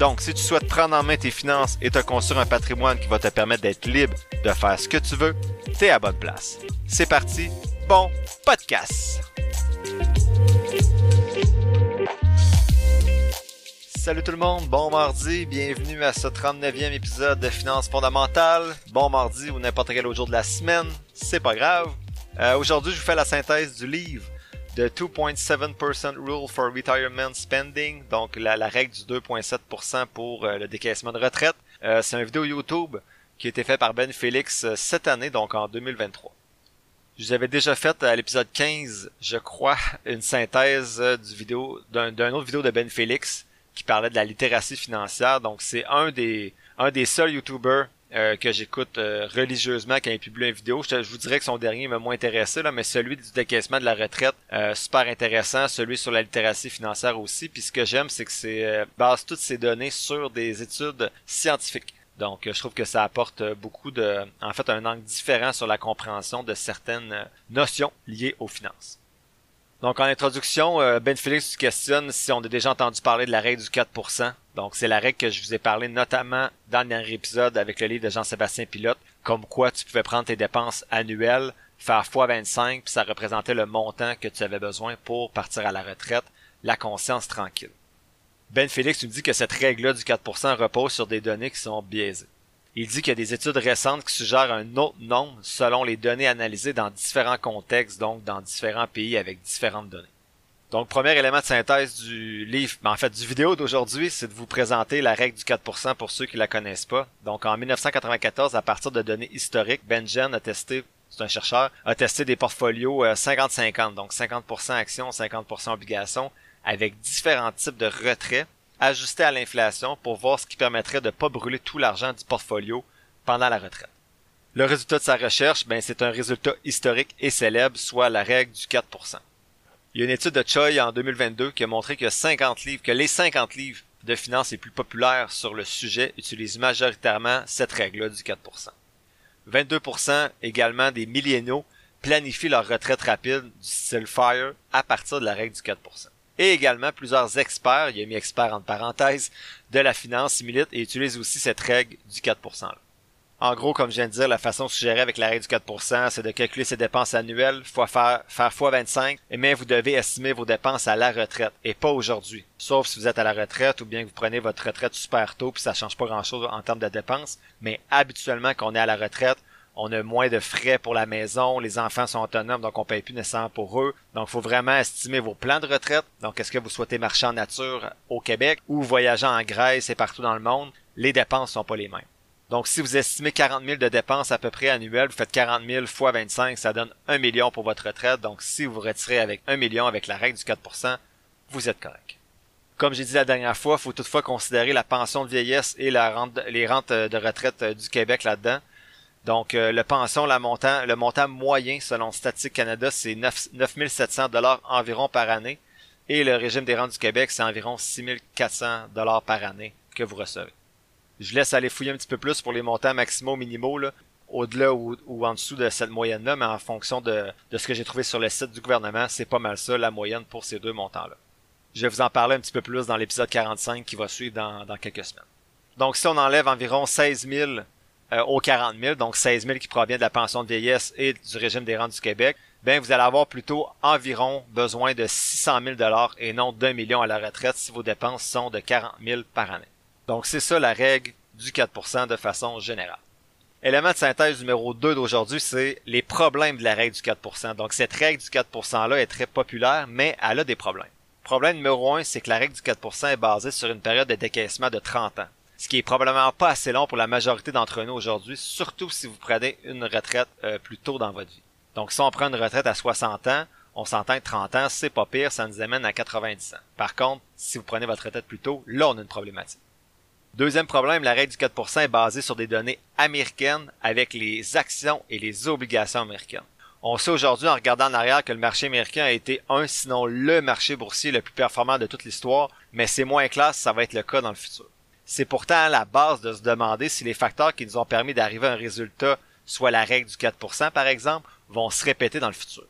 Donc, si tu souhaites prendre en main tes finances et te construire un patrimoine qui va te permettre d'être libre de faire ce que tu veux, t'es à bonne place. C'est parti, bon podcast! Salut tout le monde, bon mardi, bienvenue à ce 39e épisode de Finances fondamentales. Bon mardi ou n'importe quel autre jour de la semaine, c'est pas grave. Euh, Aujourd'hui, je vous fais la synthèse du livre The 2.7% Rule for Retirement Spending, donc la, règle du 2.7% pour euh, le décaissement de retraite. Euh, c'est une vidéo YouTube qui a été faite par Ben Félix euh, cette année, donc en 2023. Je vous avais déjà fait à l'épisode 15, je crois, une synthèse euh, du vidéo d'un autre vidéo de Ben Félix qui parlait de la littératie financière. Donc c'est un des un des seuls YouTubers euh, que j'écoute euh, religieusement quand il publie une vidéo. Je, vous dirais que son dernier m'a moins intéressé, là, mais celui du décaissement de la retraite, euh, super intéressant. Celui sur la littératie financière aussi. Puis ce que j'aime, c'est que c'est euh, base toutes ces données sur des études scientifiques. Donc, je trouve que ça apporte beaucoup de, en fait, un angle différent sur la compréhension de certaines notions liées aux finances. Donc, en introduction, euh, Ben Félix questionne si on a déjà entendu parler de la règle du 4%. Donc, c'est la règle que je vous ai parlé notamment dans le dernier épisode avec le livre de Jean-Sébastien Pilote, comme quoi tu pouvais prendre tes dépenses annuelles, faire x 25, puis ça représentait le montant que tu avais besoin pour partir à la retraite, la conscience tranquille. Ben Félix nous dit que cette règle-là du 4% repose sur des données qui sont biaisées. Il dit qu'il y a des études récentes qui suggèrent un autre nombre selon les données analysées dans différents contextes, donc dans différents pays avec différentes données. Donc, premier élément de synthèse du livre, ben, en fait du vidéo d'aujourd'hui, c'est de vous présenter la règle du 4% pour ceux qui la connaissent pas. Donc, en 1994, à partir de données historiques, Benjen a testé, c'est un chercheur, a testé des portfolios euh, 50-50, donc 50% actions, 50% obligations, avec différents types de retraits ajustés à l'inflation pour voir ce qui permettrait de ne pas brûler tout l'argent du portfolio pendant la retraite. Le résultat de sa recherche, ben, c'est un résultat historique et célèbre, soit la règle du 4%. Il y a une étude de Choi en 2022 qui a montré que 50 livres, que les 50 livres de finances les plus populaires sur le sujet utilisent majoritairement cette règle-là du 4%. 22% également des milléniaux planifient leur retraite rapide du style FIRE à partir de la règle du 4%. Et également plusieurs experts, il y a mis experts entre parenthèses, de la finance militent et utilisent aussi cette règle du 4%. Là. En gros, comme je viens de dire, la façon suggérée avec la règle du 4%, c'est de calculer ses dépenses annuelles, fois faire, faire fois 25, mais vous devez estimer vos dépenses à la retraite, et pas aujourd'hui. Sauf si vous êtes à la retraite, ou bien que vous prenez votre retraite super tôt, puis ça change pas grand chose en termes de dépenses. Mais habituellement, quand on est à la retraite, on a moins de frais pour la maison, les enfants sont autonomes, donc on paye plus nécessairement pour eux. Donc, il faut vraiment estimer vos plans de retraite. Donc, est-ce que vous souhaitez marcher en nature au Québec ou voyager en Grèce et partout dans le monde? Les dépenses sont pas les mêmes. Donc, si vous estimez 40 000 de dépenses à peu près annuelles, vous faites 40 000 fois 25, ça donne 1 million pour votre retraite. Donc, si vous retirez avec 1 million avec la règle du 4%, vous êtes correct. Comme j'ai dit la dernière fois, il faut toutefois considérer la pension de vieillesse et les rentes de retraite du Québec là-dedans. Donc, euh, le pension, la montant, le montant moyen selon Statistique Canada, c'est 9, 9700 dollars environ par année. Et le régime des rentes du Québec, c'est environ 6400 dollars par année que vous recevez. Je laisse aller fouiller un petit peu plus pour les montants maximaux minimaux, là, au-delà ou, en dessous de cette moyenne-là, mais en fonction de, de ce que j'ai trouvé sur le site du gouvernement, c'est pas mal ça, la moyenne pour ces deux montants-là. Je vais vous en parler un petit peu plus dans l'épisode 45 qui va suivre dans, dans quelques semaines. Donc, si on enlève environ 16 000 euh, aux 40 000, donc 16 000 qui provient de la pension de vieillesse et du régime des rentes du Québec, ben vous allez avoir plutôt environ besoin de 600 000 dollars et non d'un million à la retraite si vos dépenses sont de 40 000 par année. Donc c'est ça la règle du 4% de façon générale. Élément de synthèse numéro 2 d'aujourd'hui, c'est les problèmes de la règle du 4%. Donc cette règle du 4%-là est très populaire, mais elle a des problèmes. Problème numéro 1, c'est que la règle du 4% est basée sur une période de décaissement de 30 ans ce qui est probablement pas assez long pour la majorité d'entre nous aujourd'hui, surtout si vous prenez une retraite euh, plus tôt dans votre vie. Donc si on prend une retraite à 60 ans, on s'entend que 30 ans, c'est pas pire, ça nous amène à 90 ans. Par contre, si vous prenez votre retraite plus tôt, là on a une problématique. Deuxième problème, la règle du 4% est basée sur des données américaines avec les actions et les obligations américaines. On sait aujourd'hui en regardant en arrière que le marché américain a été un, sinon le marché boursier le plus performant de toute l'histoire, mais c'est moins clair si ça va être le cas dans le futur. C'est pourtant la base de se demander si les facteurs qui nous ont permis d'arriver à un résultat, soit la règle du 4% par exemple, vont se répéter dans le futur.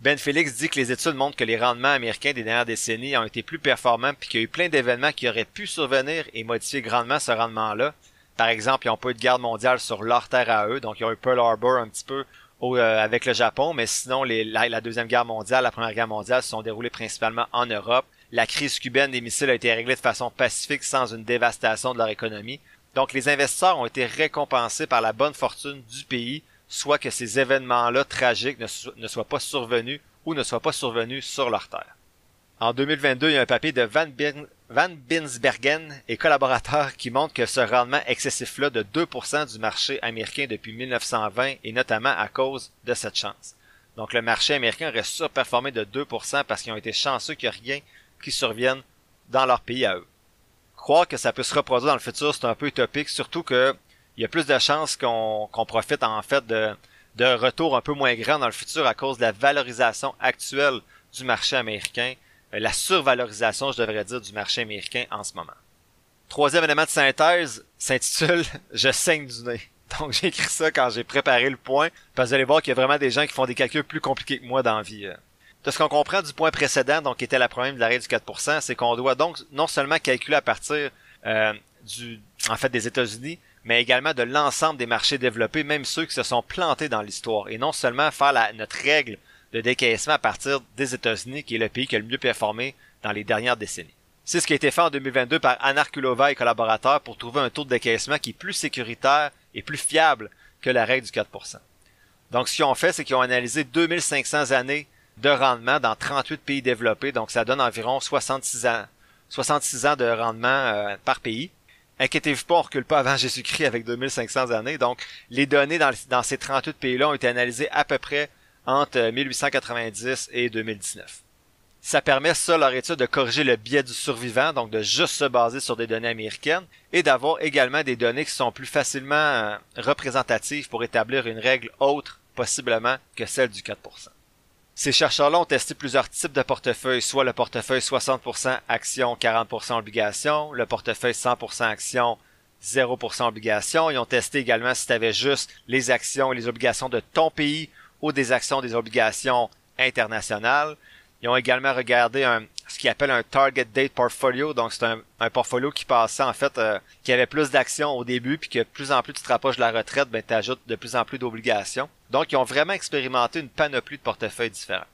Ben Félix dit que les études montrent que les rendements américains des dernières décennies ont été plus performants puis qu'il y a eu plein d'événements qui auraient pu survenir et modifier grandement ce rendement-là. Par exemple, ils n'ont pas eu de guerre mondiale sur leur terre à eux, donc ils ont eu Pearl Harbor un petit peu euh, avec le Japon, mais sinon les, la, Deuxième Guerre mondiale, la Première Guerre mondiale se sont déroulées principalement en Europe. La crise cubaine des missiles a été réglée de façon pacifique sans une dévastation de leur économie. Donc les investisseurs ont été récompensés par la bonne fortune du pays soit que ces événements-là tragiques ne, soient pas survenus ou ne soient pas survenus sur leur terre. En 2022, il y a un papier de Van, Binsbergen et collaborateurs qui montre que ce rendement excessif-là de 2% du marché américain depuis 1920 est notamment à cause de cette chance. Donc le marché américain aurait surperformé de 2% parce qu'ils ont été chanceux ait rien qui survienne dans leur pays à eux. Croire que ça peut se reproduire dans le futur, c'est un peu utopique, surtout que il y a plus de chances qu'on profite en fait de, de retours un peu moins grands dans le futur à cause de la valorisation actuelle du marché américain, euh, la survalorisation, je devrais dire, du marché américain en ce moment. Troisième élément de synthèse s'intitule Je saigne du nez. Donc j'ai écrit ça quand j'ai préparé le point, parce que vous allez voir qu'il y a vraiment des gens qui font des calculs plus compliqués que moi dans la vie. De ce qu'on comprend du point précédent, donc qui était la problème de l'arrêt du 4%, c'est qu'on doit donc non seulement calculer à partir euh, du, en fait, des États-Unis, mais également de l'ensemble des marchés développés, même ceux qui se sont plantés dans l'histoire, et non seulement faire la, notre règle de décaissement à partir des États-Unis, qui est le pays qui a le mieux performé dans les dernières décennies. C'est ce qui a été fait en 2022 par Anarkulova et collaborateurs pour trouver un taux de décaissement qui est plus sécuritaire et plus fiable que la règle du 4%. Donc ce qu'ils ont fait, c'est qu'ils ont analysé 2500 années de rendement dans 38 pays développés, donc ça donne environ 66 ans, 66 ans de rendement euh, par pays. Inquiétez-vous pas, on recule pas avant Jésus-Christ avec 2500 années. Donc, les données dans, dans ces 38 pays-là ont été analysées à peu près entre 1890 et 2019. Ça permet, ça, leur étude, de corriger le biais du survivant, donc de juste se baser sur des données américaines, et d'avoir également des données qui sont plus facilement euh, représentatives pour établir une règle autre, possiblement, que celle du 4%. Ces chercheurs-là ont testé plusieurs types de portefeuilles, soit le portefeuille 60% actions, 40% obligations, le portefeuille 100% actions, 0% obligations. Ils ont testé également si tu avais juste les actions et les obligations de ton pays ou des actions des obligations internationales. Ils ont également regardé un, ce qu'ils appellent un target date portfolio. Donc, c'est un, un, portfolio qui passait, en fait, euh, qui avait plus d'actions au début, puis que plus en plus tu te rapproches de la retraite, ben, tu ajoutes de plus en plus d'obligations. Donc, ils ont vraiment expérimenté une panoplie de portefeuilles différents.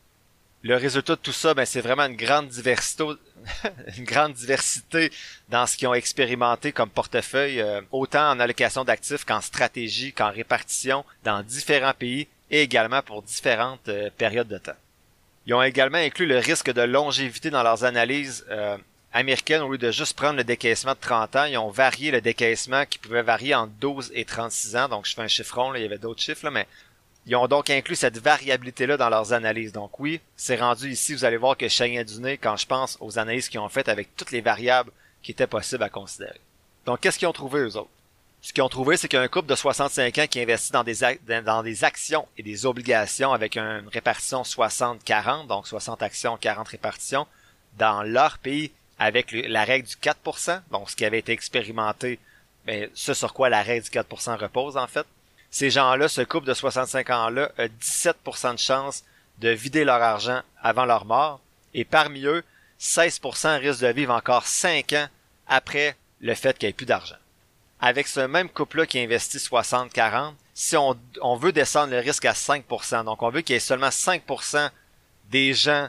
Le résultat de tout ça, ben, c'est vraiment une grande diversité, une grande diversité dans ce qu'ils ont expérimenté comme portefeuille, euh, autant en allocation d'actifs qu'en stratégie, qu'en répartition, dans différents pays et également pour différentes euh, périodes de temps. Ils ont également inclus le risque de longévité dans leurs analyses euh, américaines au lieu de juste prendre le décaissement de 30 ans. Ils ont varié le décaissement qui pouvait varier entre 12 et 36 ans. Donc je fais un chiffron, là, il y avait d'autres chiffres, là, mais ils ont donc inclus cette variabilité-là dans leurs analyses. Donc oui, c'est rendu ici, vous allez voir que je du nez quand je pense aux analyses qu'ils ont faites avec toutes les variables qui étaient possibles à considérer. Donc qu'est-ce qu'ils ont trouvé eux autres? Ce qu'ils ont trouvé, c'est qu'il y a un couple de 65 ans qui investit dans des, actions et des obligations avec une répartition 60-40, donc 60 actions, 40 répartitions, dans leur pays avec la règle du 4%, donc ce qui avait été expérimenté, mais ce sur quoi la règle du 4% repose en fait. Ces gens-là, ce couple de 65 ans-là, a 17% de chance de vider leur argent avant leur mort, et parmi eux, 16% risquent de vivre encore 5 ans après le fait qu'il n'y ait plus d'argent avec ce même couple-là qui investit 60-40, si on, veut descendre le risque à 5%, donc on veut qu'il y ait seulement 5% des gens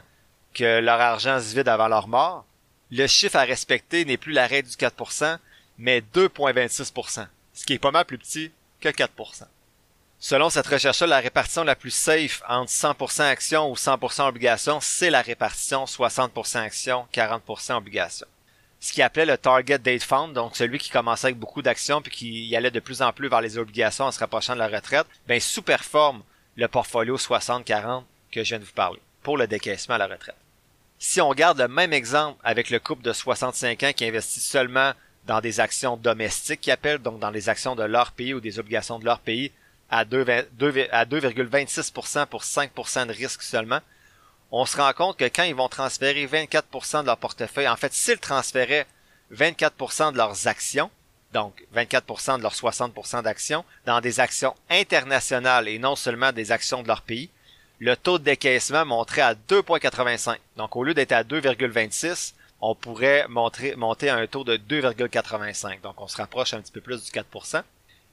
que leur argent se vide avant leur mort, le chiffre à respecter n'est plus l'arrêt du 4%, mais 2,26%, ce qui est pas mal plus petit que 4%. Selon cette recherche-là, la répartition la plus safe entre 100% actions ou 100% obligations, c'est la répartition 60% actions, 40% obligations ce qu'il appelait le Target Date Fund, donc celui qui commençait avec beaucoup d'actions puis qui allait de plus en plus vers les obligations en se rapprochant de la retraite, ben sous-performe le portfolio 60-40 que je viens de vous parler pour le décaissement à la retraite. Si on garde le même exemple avec le couple de 65 ans qui investit seulement dans des actions domestiques qui appellent, donc dans les actions de leur pays ou des obligations de leur pays, à 2,26% pour 5% de risque seulement, on se rend compte que quand ils vont transférer 24% de leur portefeuille, en fait, s'ils transféraient 24% de leurs actions, donc 24% de leurs 60% d'actions, dans des actions internationales et non seulement des actions de leur pays, le taux de décaissement monterait à 2,85. Donc au lieu d'être à 2,26, on pourrait monter à un taux de 2,85. Donc on se rapproche un petit peu plus du 4%.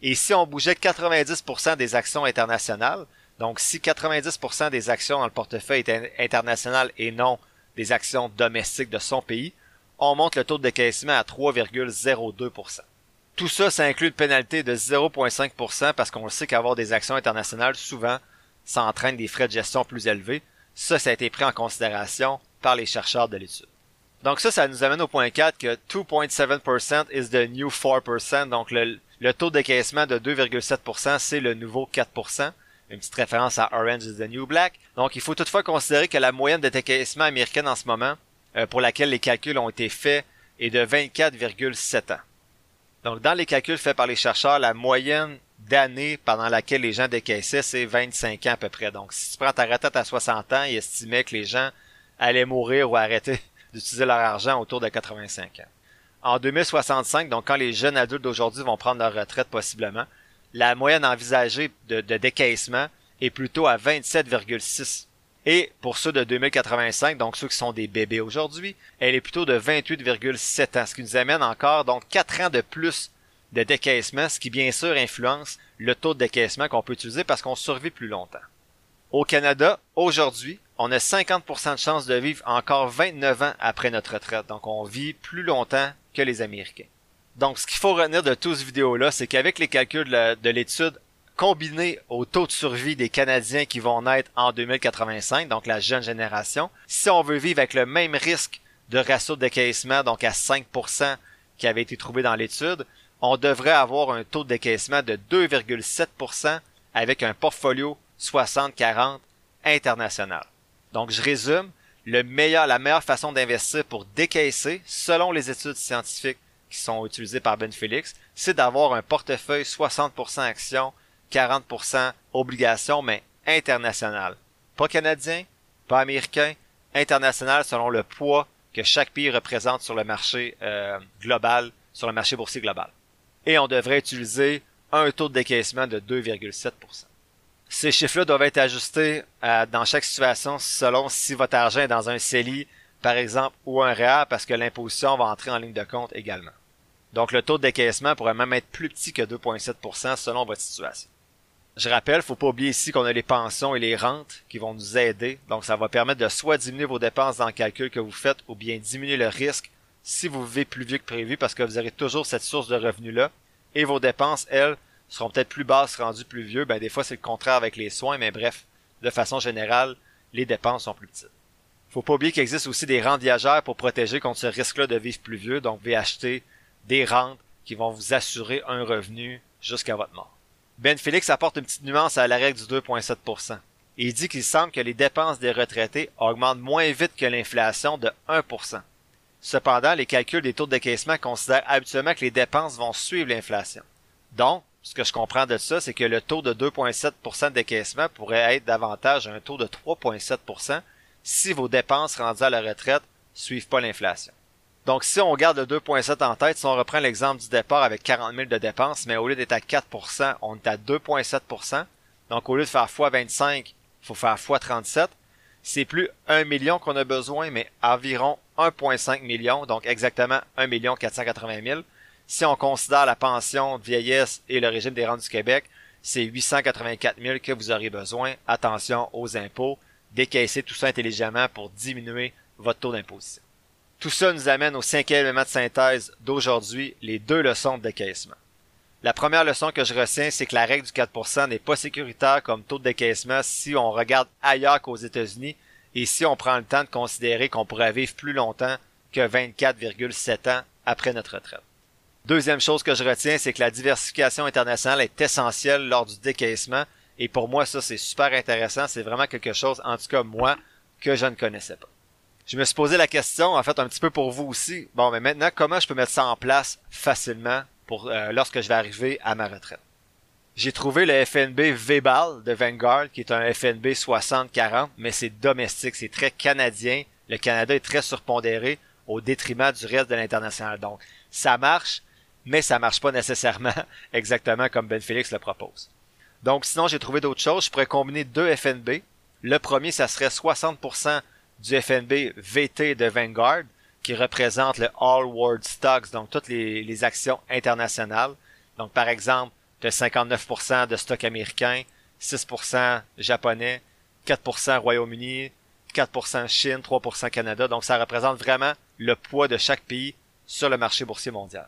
Et si on bougeait 90% des actions internationales, donc si 90% des actions dans le portefeuille étaient internationales et non des actions domestiques de son pays, on monte le taux de décaissement à 3,02%. Tout ça, ça inclut une pénalité de 0,5% parce qu'on sait qu'avoir des actions internationales, souvent, ça entraîne des frais de gestion plus élevés. Ça, ça a été pris en considération par les chercheurs de l'étude. Donc ça, ça nous amène au point 4 que 2.7% is the new 4%. Donc le, le taux de décaissement de 2,7%, c'est le nouveau 4%. Une petite référence à Orange is the New Black. Donc il faut toutefois considérer que la moyenne de décaissement américaine en ce moment, euh, pour laquelle les calculs ont été faits, est de 24,7 ans. Donc dans les calculs faits par les chercheurs, la moyenne d'années pendant laquelle les gens décaissaient, c'est 25 ans à peu près. Donc si tu prends ta retraite à 60 ans, ils estimaient que les gens allaient mourir ou arrêter d'utiliser leur argent autour de 85 ans en 2065, donc quand les jeunes adultes d'aujourd'hui vont prendre leur retraite possiblement, la moyenne envisagée de, décaissement est plutôt à 27,6. Et pour ceux de 2085, donc ceux qui sont des bébés aujourd'hui, elle est plutôt de 28,7 ans, ce qui nous amène encore donc 4 ans de plus de décaissement, ce qui bien sûr influence le taux de décaissement qu'on peut utiliser parce qu'on survit plus longtemps. Au Canada, aujourd'hui, on a 50% de chances de vivre encore 29 ans après notre retraite. Donc on vit plus longtemps que les Américains. Donc, ce qu'il faut retenir de toute cette vidéo-là, c'est qu'avec les calculs de l'étude combinés au taux de survie des Canadiens qui vont naître en 2085, donc la jeune génération, si on veut vivre avec le même risque de ratio de décaissement, donc à 5% qui avait été trouvé dans l'étude, on devrait avoir un taux de décaissement de 2,7% avec un portfolio 60-40 international. Donc, je résume, le meilleur, la meilleure façon d'investir pour décaisser, selon les études scientifiques qui sont utilisées par Ben Felix, c'est d'avoir un portefeuille 60% actions, 40% obligations, mais international. Pas canadien, pas américain, international selon le poids que chaque pays représente sur le marché euh, global, sur le marché boursier global. Et on devrait utiliser un taux de décaissement de 2,7%. Ces chiffres-là doivent être ajustés euh, dans chaque situation selon si votre argent est dans un CELI, par exemple, ou un REA, parce que l'imposition va entrer en ligne de compte également. Donc le taux de décaissement pourrait même être plus petit que 2,7% selon votre situation. Je rappelle, faut pas oublier ici qu'on a les pensions et les rentes qui vont nous aider. Donc ça va permettre de soit diminuer vos dépenses dans le calcul que vous faites ou bien diminuer le risque si vous vivez plus vieux que prévu parce que vous aurez toujours cette source de revenus-là. Et vos dépenses, elles, seront peut-être plus basses rendues plus vieux. Ben, des fois, c'est le contraire avec les soins, mais bref, de façon générale, les dépenses sont plus petites. Faut pas oublier qu'il existe aussi des rentes viagères pour protéger contre ce risque-là de vivre plus vieux. Donc, vous pouvez acheter des rentes qui vont vous assurer un revenu jusqu'à votre mort. Ben Félix apporte une petite nuance à la règle du 2,7%. Il dit qu'il semble que les dépenses des retraités augmentent moins vite que l'inflation de 1%. Cependant, les calculs des taux de décaissement considèrent habituellement que les dépenses vont suivre l'inflation. Donc, ce que je comprends de ça, c'est que le taux de 2,7% de décaissement pourrait être davantage un taux de 3,7% si vos dépenses rendues à la retraite suivent pas l'inflation. Donc, si on garde le 2,7 en tête, si on reprend l'exemple du départ avec 40 000 de dépenses, mais au lieu d'être à 4%, on est à 2,7%. Donc, au lieu de faire x 25, il faut faire x 37. C'est plus 1 million qu'on a besoin, mais environ 1,5 million, donc exactement 1 480 000. Si on considère la pension de vieillesse et le régime des rentes du Québec, c'est 884 000 que vous aurez besoin. Attention aux impôts. Décaissez tout ça intelligemment pour diminuer votre taux d'imposition. Tout ça nous amène au cinquième élément de synthèse d'aujourd'hui, les deux leçons de décaissement. La première leçon que je retiens, c'est que la règle du 4% n'est pas sécuritaire comme taux de décaissement si on regarde ailleurs qu'aux États-Unis et si on prend le temps de considérer qu'on pourrait vivre plus longtemps que 24,7 ans après notre retraite. Deuxième chose que je retiens, c'est que la diversification internationale est essentielle lors du décaissement. Et pour moi, ça, c'est super intéressant. C'est vraiment quelque chose, en tout cas moi, que je ne connaissais pas. Je me suis posé la question, en fait, un petit peu pour vous aussi. Bon, mais maintenant, comment je peux mettre ça en place facilement pour euh, lorsque je vais arriver à ma retraite? J'ai trouvé le FNB V-Ball de Vanguard, qui est un FNB 60-40, mais c'est domestique, c'est très canadien. Le Canada est très surpondéré au détriment du reste de l'international. Donc, ça marche, mais ça marche pas nécessairement exactement comme Ben Félix le propose. Donc, sinon, j'ai trouvé d'autres choses. Je pourrais combiner deux FNB. Le premier, ça serait 60% du FNB VT de Vanguard, qui représente le All World Stocks, donc toutes les, actions internationales. Donc, par exemple, de 59% de stock américain, 6% japonais, 4% Royaume-Uni, 4% Chine, 3% Canada. Donc ça représente vraiment le poids de chaque pays sur le marché boursier mondial.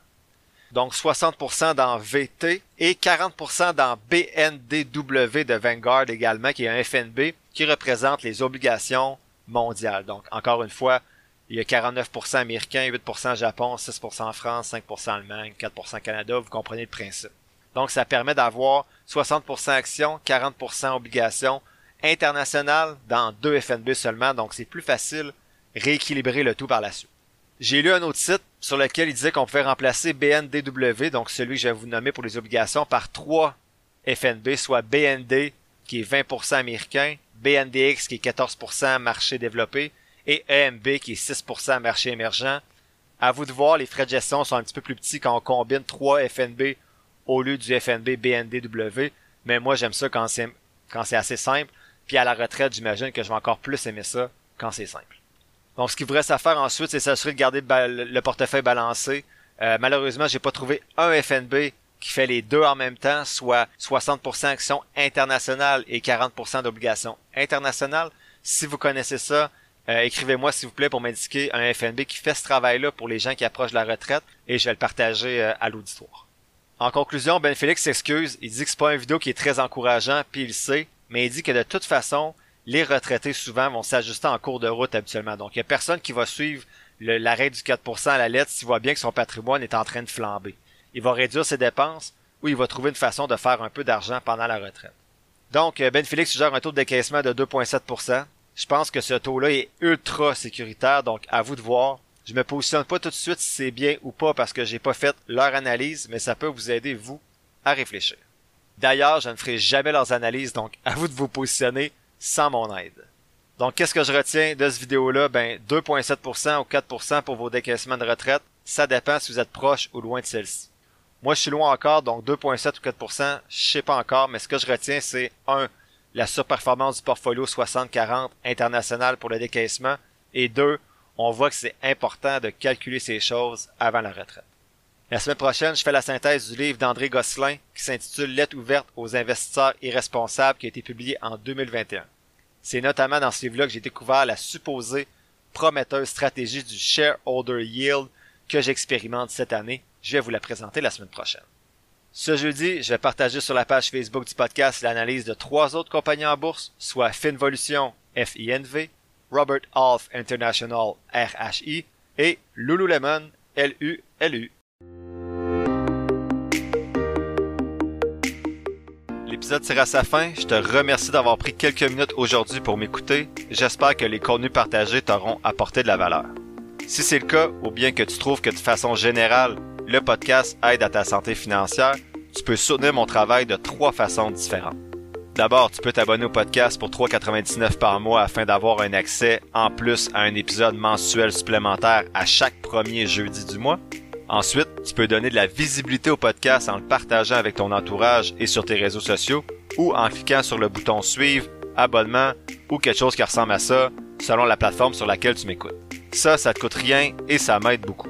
Donc 60% dans VT et 40% dans BNDW de Vanguard également, qui est un FNB qui représente les obligations mondiales. Donc encore une fois, il y a 49% américain, 8% Japon, 6% France, 5% Allemagne, 4% Canada. Vous comprenez le principe. Donc, ça permet d'avoir 60% actions, 40% obligations internationales dans deux FNB seulement. Donc, c'est plus facile rééquilibrer le tout par la suite. J'ai lu un autre site sur lequel il disait qu'on pouvait remplacer BNDW, donc celui que je vais vous nommer pour les obligations, par trois FNB, soit BND qui est 20% américain, BNDX qui est 14% marché développé et EMB qui est 6% marché émergent. À vous de voir, les frais de gestion sont un petit peu plus petits quand on combine trois FNB au lieu du FNB BNDW. Mais moi, j'aime ça quand c'est, quand c'est assez simple. Puis à la retraite, j'imagine que je vais encore plus aimer ça quand c'est simple. Donc, ce qu'il vous reste à faire ensuite, c'est s'assurer de garder le, portefeuille balancé. Euh, malheureusement, j'ai pas trouvé un FNB qui fait les deux en même temps, soit 60% actions internationales et 40% d'obligations internationales. Si vous connaissez ça, euh, écrivez-moi s'il vous plaît pour m'indiquer un FNB qui fait ce travail-là pour les gens qui approchent de la retraite et je vais le partager euh, à l'auditoire. En conclusion, Ben Félix s'excuse, il dit que c'est pas une vidéo qui est très encourageant, puis il sait, mais il dit que de toute façon, les retraités souvent vont s'ajuster en cours de route habituellement. Donc il y a personne qui va suivre l'arrêt du 4% à la lettre s'il voit bien que son patrimoine est en train de flamber. Il va réduire ses dépenses ou il va trouver une façon de faire un peu d'argent pendant la retraite. Donc Ben Félix suggère un taux de décaissement de 2,7%. Je pense que ce taux-là est ultra sécuritaire, donc à vous de voir. Je me positionne pas tout de suite si c'est bien ou pas parce que j'ai pas fait leur analyse, mais ça peut vous aider, vous, à réfléchir. D'ailleurs, je ne ferai jamais leurs analyses, donc à vous de vous positionner sans mon aide. Donc, qu'est-ce que je retiens de cette vidéo-là? Ben, 2,7% ou 4% pour vos décaissements de retraite. Ça dépend si vous êtes proche ou loin de celle-ci. Moi, je suis loin encore, donc 2,7 ou 4%, je sais pas encore, mais ce que je retiens, c'est 1. La surperformance du portfolio 60-40 international pour le décaissement, et 2 on voit que c'est important de calculer ces choses avant la retraite. La semaine prochaine, je fais la synthèse du livre d'André Gosselin qui s'intitule Lettre ouverte aux investisseurs irresponsables qui a été publié en 2021. C'est notamment dans ce livre-là que j'ai découvert la supposée prometteuse stratégie du shareholder yield que j'expérimente cette année. Je vais vous la présenter la semaine prochaine. Ce jeudi, je vais partager sur la page Facebook du podcast l'analyse de trois autres compagnies en bourse, soit Finvolution, FINV, Robert Half International RHI et Lululemon LULU. L'épisode tire à sa fin. Je te remercie d'avoir pris quelques minutes aujourd'hui pour m'écouter. J'espère que les contenus partagés t'auront apporté de la valeur. Si c'est le cas, ou bien que tu trouves que de façon générale, le podcast aide à ta santé financière, tu peux soutenir mon travail de trois façons différentes. D'abord, tu peux t'abonner au podcast pour 3,99 par mois afin d'avoir un accès en plus à un épisode mensuel supplémentaire à chaque premier jeudi du mois. Ensuite, tu peux donner de la visibilité au podcast en le partageant avec ton entourage et sur tes réseaux sociaux ou en cliquant sur le bouton suivre, abonnement ou quelque chose qui ressemble à ça selon la plateforme sur laquelle tu m'écoutes. Ça, ça te coûte rien et ça m'aide beaucoup.